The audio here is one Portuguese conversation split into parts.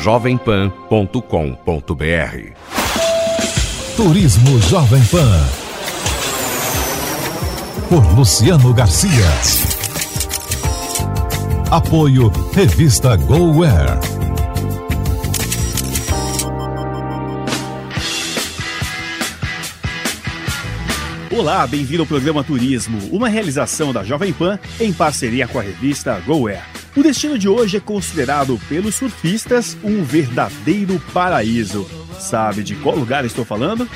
jovempan.com.br. Turismo Jovem Pan. Por Luciano Garcia. Apoio Revista GoWare. Olá, bem-vindo ao programa Turismo, uma realização da Jovem Pan em parceria com a revista GoWare. O destino de hoje é considerado pelos surfistas um verdadeiro paraíso. Sabe de qual lugar estou falando?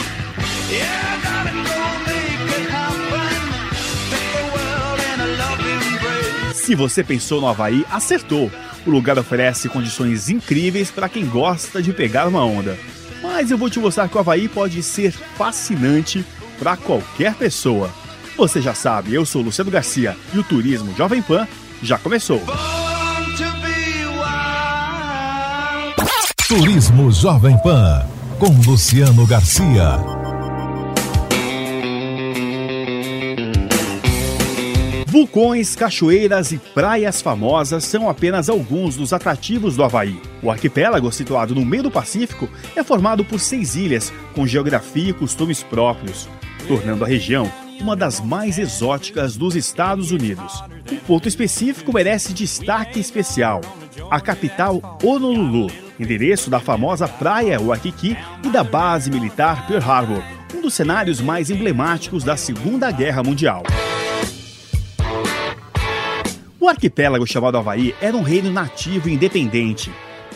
Se você pensou no Havaí, acertou. O lugar oferece condições incríveis para quem gosta de pegar uma onda. Mas eu vou te mostrar que o Havaí pode ser fascinante para qualquer pessoa. Você já sabe, eu sou Luciano Garcia e o Turismo Jovem Pan já começou. Turismo Jovem Pan, com Luciano Garcia. Vulcões, cachoeiras e praias famosas são apenas alguns dos atrativos do Havaí. O arquipélago, situado no meio do Pacífico, é formado por seis ilhas com geografia e costumes próprios, tornando a região uma das mais exóticas dos Estados Unidos. Um ponto específico merece destaque especial: a capital Honolulu, endereço da famosa praia Waikiki e da base militar Pearl Harbor, um dos cenários mais emblemáticos da Segunda Guerra Mundial. O arquipélago chamado Havaí era um reino nativo e independente.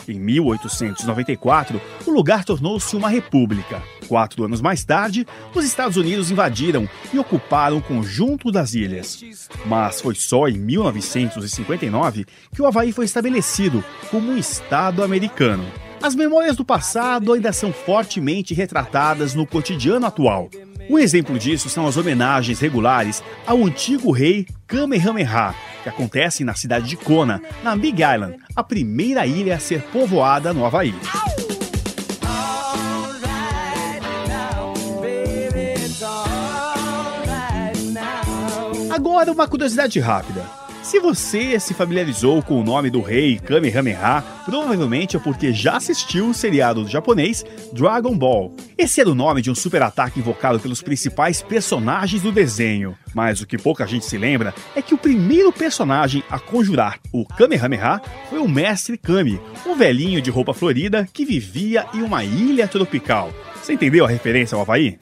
Em 1894, o lugar tornou-se uma república. Quatro anos mais tarde, os Estados Unidos invadiram e ocuparam o conjunto das ilhas. Mas foi só em 1959 que o Havaí foi estabelecido como um Estado americano. As memórias do passado ainda são fortemente retratadas no cotidiano atual. Um exemplo disso são as homenagens regulares ao antigo rei Kamehameha, que acontecem na cidade de Kona, na Big Island, a primeira ilha a ser povoada no Havaí. Agora, uma curiosidade rápida. Se você se familiarizou com o nome do rei Kamehameha, provavelmente é porque já assistiu o seriado japonês Dragon Ball. Esse era o nome de um super ataque invocado pelos principais personagens do desenho. Mas o que pouca gente se lembra é que o primeiro personagem a conjurar o Kamehameha foi o Mestre Kami, um velhinho de roupa florida que vivia em uma ilha tropical. Você entendeu a referência ao Havaí?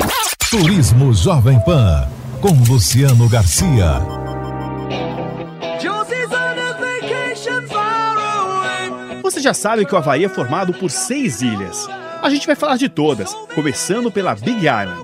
Turismo Jovem Pan com Luciano Garcia. Você já sabe que o Havaí é formado por seis ilhas. A gente vai falar de todas, começando pela Big Island.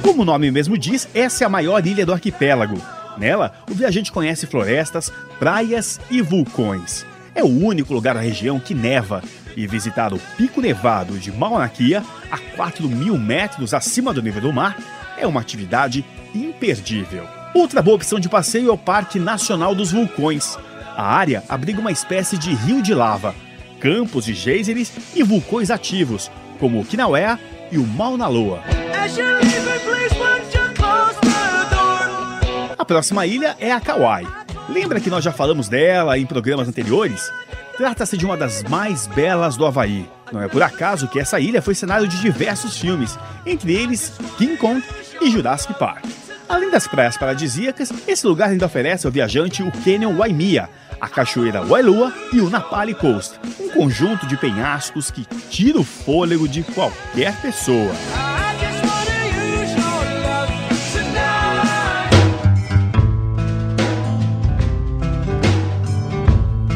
Como o nome mesmo diz, essa é a maior ilha do arquipélago. Nela, o viajante conhece florestas, praias e vulcões. É o único lugar da região que neva, e visitar o Pico Nevado de Mauna Kea, a 4 mil metros acima do nível do mar, é uma atividade imperdível. Outra boa opção de passeio é o Parque Nacional dos Vulcões. A área abriga uma espécie de rio de lava, campos de geysers e vulcões ativos, como o Kilauea e o Mauna Loa. A próxima ilha é a Kauai. Lembra que nós já falamos dela em programas anteriores? Trata-se de uma das mais belas do Havaí. Não é por acaso que essa ilha foi cenário de diversos filmes, entre eles King Kong e Jurassic Park. Além das praias paradisíacas, esse lugar ainda oferece ao viajante o Canyon Waimea, a cachoeira Wailua e o Napali Coast, um conjunto de penhascos que tira o fôlego de qualquer pessoa.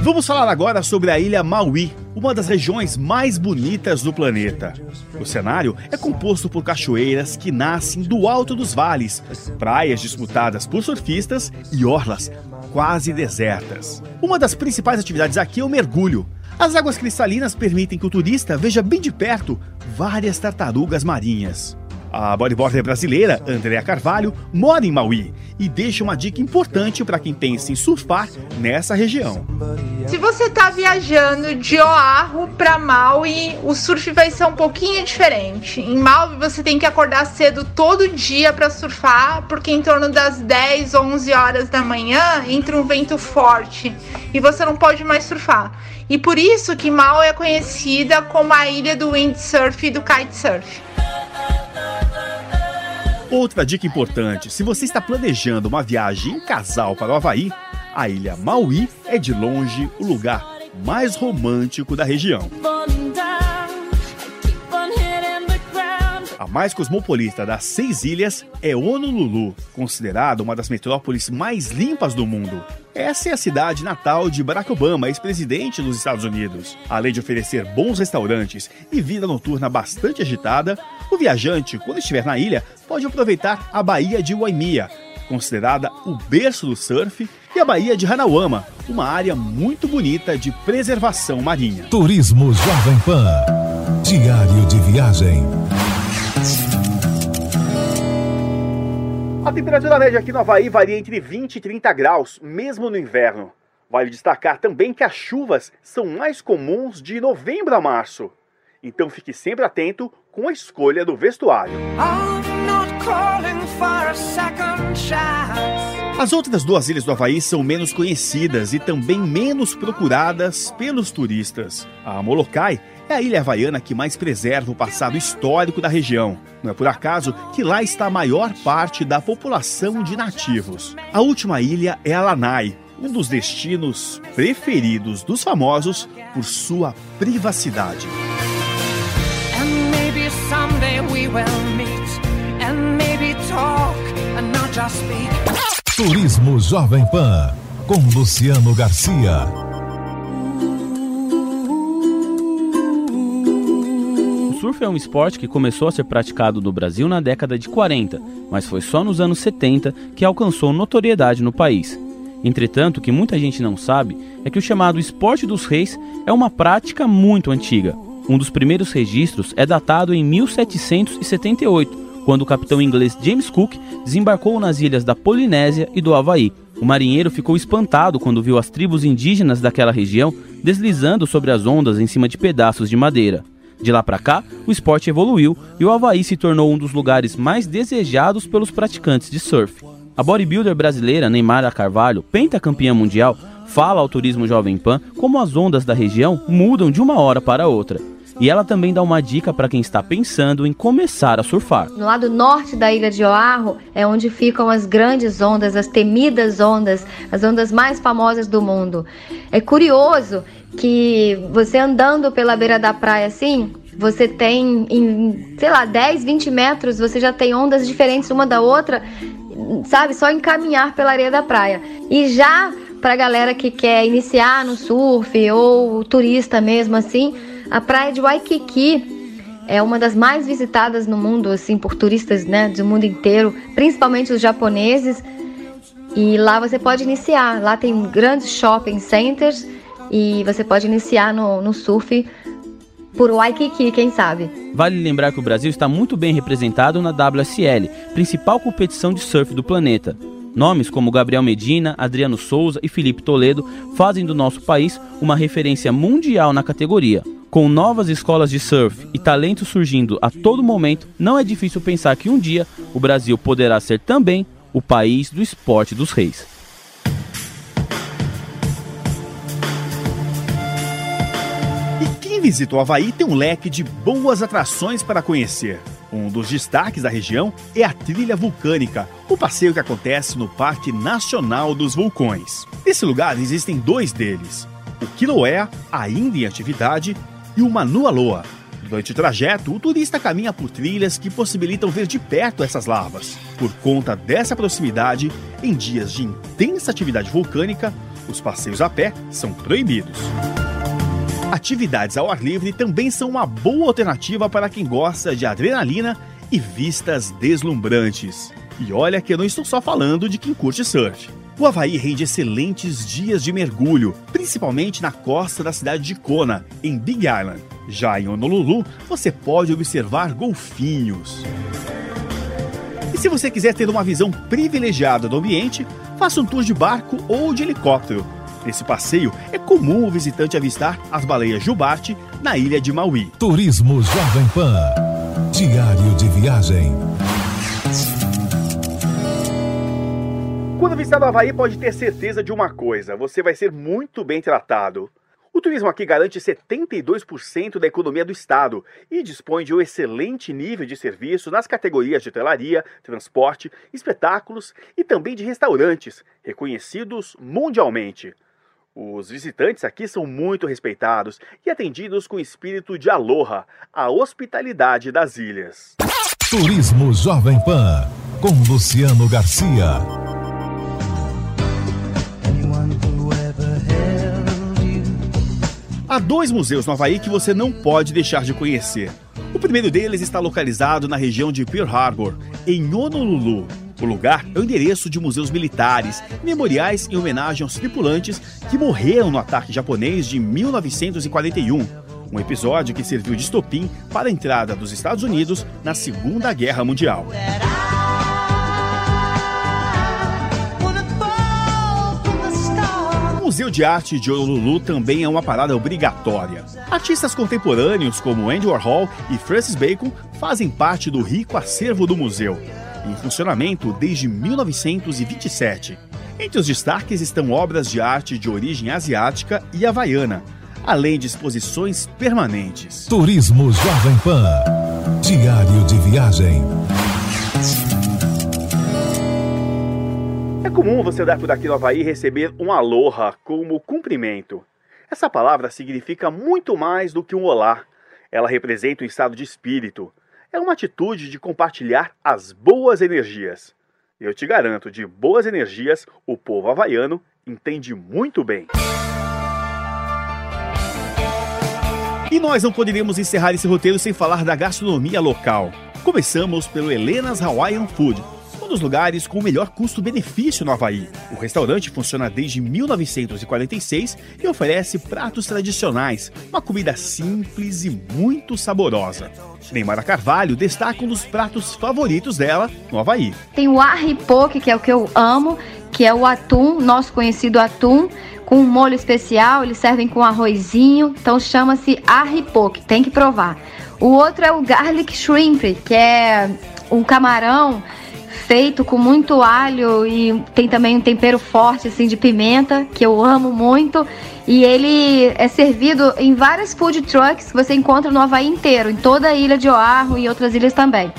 Vamos falar agora sobre a ilha Maui, uma das regiões mais bonitas do planeta. O cenário é composto por cachoeiras que nascem do alto dos vales, praias disputadas por surfistas e orlas quase desertas. Uma das principais atividades aqui é o mergulho. As águas cristalinas permitem que o turista veja bem de perto várias tartarugas marinhas. A bodyboarder brasileira, Andréa Carvalho, mora em Maui e deixa uma dica importante para quem pensa em surfar nessa região. Se você está viajando de Oahu para Maui, o surf vai ser um pouquinho diferente. Em Maui você tem que acordar cedo todo dia para surfar, porque em torno das 10, 11 horas da manhã entra um vento forte e você não pode mais surfar. E por isso que Maui é conhecida como a ilha do windsurf e do kitesurf. Outra dica importante: se você está planejando uma viagem em casal para o Havaí, a ilha Maui é de longe o lugar mais romântico da região. A mais cosmopolita das seis ilhas é Honolulu, considerada uma das metrópoles mais limpas do mundo. Essa é a cidade natal de Barack Obama, ex-presidente dos Estados Unidos. Além de oferecer bons restaurantes e vida noturna bastante agitada, o viajante, quando estiver na ilha, pode aproveitar a Baía de Waimea, considerada o berço do surf, e a Baía de Hanawama, uma área muito bonita de preservação marinha. Turismo Jovem Pan. Diário de viagem. A temperatura média aqui no Havaí varia entre 20 e 30 graus, mesmo no inverno. Vale destacar também que as chuvas são mais comuns de novembro a março. Então fique sempre atento com a escolha do vestuário. As outras duas ilhas do Havaí são menos conhecidas e também menos procuradas pelos turistas. A Molokai é a ilha havaiana que mais preserva o passado histórico da região. Não é por acaso que lá está a maior parte da população de nativos. A última ilha é a Lanai, um dos destinos preferidos dos famosos por sua privacidade. Turismo Jovem Pan com Luciano Garcia. Surf é um esporte que começou a ser praticado no Brasil na década de 40, mas foi só nos anos 70 que alcançou notoriedade no país. Entretanto, o que muita gente não sabe é que o chamado esporte dos reis é uma prática muito antiga. Um dos primeiros registros é datado em 1778, quando o capitão inglês James Cook desembarcou nas ilhas da Polinésia e do Havaí. O marinheiro ficou espantado quando viu as tribos indígenas daquela região deslizando sobre as ondas em cima de pedaços de madeira. De lá para cá, o esporte evoluiu e o Havaí se tornou um dos lugares mais desejados pelos praticantes de surf. A bodybuilder brasileira Neymar Carvalho, pentacampeã mundial, fala ao Turismo Jovem Pan como as ondas da região mudam de uma hora para outra. E ela também dá uma dica para quem está pensando em começar a surfar. No lado norte da ilha de Oahu é onde ficam as grandes ondas, as temidas ondas, as ondas mais famosas do mundo. É curioso que você andando pela beira da praia assim, você tem em, sei lá, 10, 20 metros, você já tem ondas diferentes uma da outra, sabe? Só encaminhar pela areia da praia. E já para galera que quer iniciar no surf ou turista mesmo assim, a praia de Waikiki é uma das mais visitadas no mundo assim por turistas, né, do mundo inteiro, principalmente os japoneses. E lá você pode iniciar. Lá tem grandes shopping centers e você pode iniciar no, no surf por Waikiki, quem sabe. Vale lembrar que o Brasil está muito bem representado na WSL, principal competição de surf do planeta. Nomes como Gabriel Medina, Adriano Souza e Felipe Toledo fazem do nosso país uma referência mundial na categoria. Com novas escolas de surf e talento surgindo a todo momento, não é difícil pensar que um dia o Brasil poderá ser também o país do esporte dos reis. Quem visita o Havaí tem um leque de boas atrações para conhecer. Um dos destaques da região é a trilha vulcânica, o passeio que acontece no Parque Nacional dos Vulcões. Nesse lugar existem dois deles: o Quiloé, ainda em atividade, e o Manualoa. Durante o trajeto, o turista caminha por trilhas que possibilitam ver de perto essas lavas. Por conta dessa proximidade, em dias de intensa atividade vulcânica, os passeios a pé são proibidos. Atividades ao ar livre também são uma boa alternativa para quem gosta de adrenalina e vistas deslumbrantes. E olha que eu não estou só falando de quem curte surf. O Havaí rende excelentes dias de mergulho, principalmente na costa da cidade de Kona, em Big Island. Já em Honolulu, você pode observar golfinhos. E se você quiser ter uma visão privilegiada do ambiente, faça um tour de barco ou de helicóptero. Nesse passeio, é comum o visitante avistar as baleias jubarte na ilha de Maui. Turismo Jovem Pan. Diário de viagem. Quando visitar o Havaí, pode ter certeza de uma coisa: você vai ser muito bem tratado. O turismo aqui garante 72% da economia do estado e dispõe de um excelente nível de serviço nas categorias de hotelaria, transporte, espetáculos e também de restaurantes, reconhecidos mundialmente. Os visitantes aqui são muito respeitados e atendidos com espírito de aloha, a hospitalidade das ilhas. Turismo Jovem Pan, com Luciano Garcia. Há dois museus no Havaí que você não pode deixar de conhecer. O primeiro deles está localizado na região de Pearl Harbor, em Honolulu. O lugar é o endereço de museus militares memoriais em homenagem aos tripulantes que morreram no ataque japonês de 1941, um episódio que serviu de estopim para a entrada dos Estados Unidos na Segunda Guerra Mundial. Museu de Arte de Honolulu também é uma parada obrigatória. Artistas contemporâneos como Andy Warhol e Francis Bacon fazem parte do rico acervo do museu, em funcionamento desde 1927. Entre os destaques estão obras de arte de origem asiática e havaiana, além de exposições permanentes. Turismo Jovem Pan. Diário de viagem. É comum você andar por aqui no Havaí e receber um aloha como cumprimento. Essa palavra significa muito mais do que um olá. Ela representa um estado de espírito. É uma atitude de compartilhar as boas energias. Eu te garanto, de boas energias, o povo havaiano entende muito bem. E nós não poderíamos encerrar esse roteiro sem falar da gastronomia local. Começamos pelo Helena's Hawaiian Food, um dos lugares com o melhor custo-benefício no Havaí. O restaurante funciona desde 1946 e oferece pratos tradicionais, uma comida simples e muito saborosa. Neymara Carvalho destaca um dos pratos favoritos dela no Havaí. Tem o arripoque, que é o que eu amo, que é o atum, nosso conhecido atum, com um molho especial, eles servem com arrozinho, então chama-se arripoque, tem que provar. O outro é o garlic shrimp, que é um camarão feito com muito alho e tem também um tempero forte assim de pimenta, que eu amo muito. E ele é servido em várias food trucks que você encontra no Havaí inteiro, em toda a ilha de Oahu e outras ilhas também.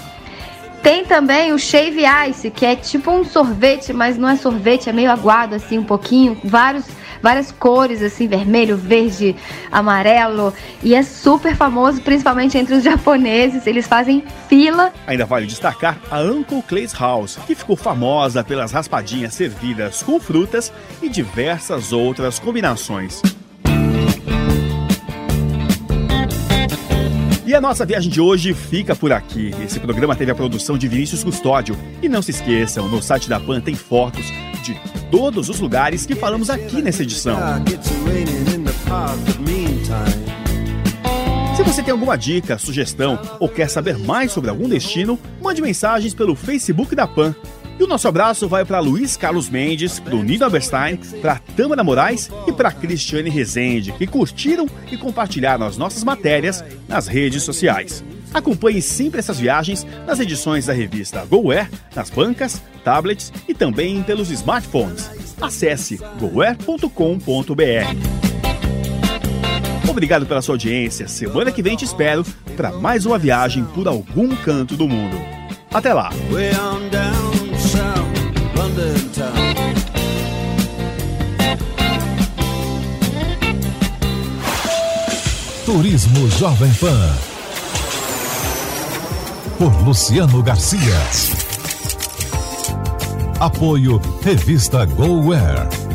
Tem também o Shave Ice, que é tipo um sorvete, mas não é sorvete, é meio aguado assim um pouquinho, vários várias cores, assim, vermelho, verde, amarelo. E é super famoso, principalmente entre os japoneses. Eles fazem fila. Ainda vale destacar a Uncle Clay's House, que ficou famosa pelas raspadinhas servidas com frutas e diversas outras combinações. E a nossa viagem de hoje fica por aqui. Esse programa teve a produção de Vinícius Custódio. E não se esqueçam, no site da PAN tem fotos de todos os lugares que falamos aqui nessa edição. Se você tem alguma dica, sugestão ou quer saber mais sobre algum destino, mande mensagens pelo Facebook da PAN. E o nosso abraço vai para Luiz Carlos Mendes, para o Nino Aberstein, para Tâmara Moraes e para Cristiane Rezende, que curtiram e compartilharam as nossas matérias nas redes sociais. Acompanhe sempre essas viagens nas edições da revista GoWare, nas bancas, tablets e também pelos smartphones. Acesse gowear.com.br. Obrigado pela sua audiência. Semana que vem te espero para mais uma viagem por algum canto do mundo. Até lá! Turismo Jovem Pan. Por Luciano Garcia. Apoio Revista GoWare.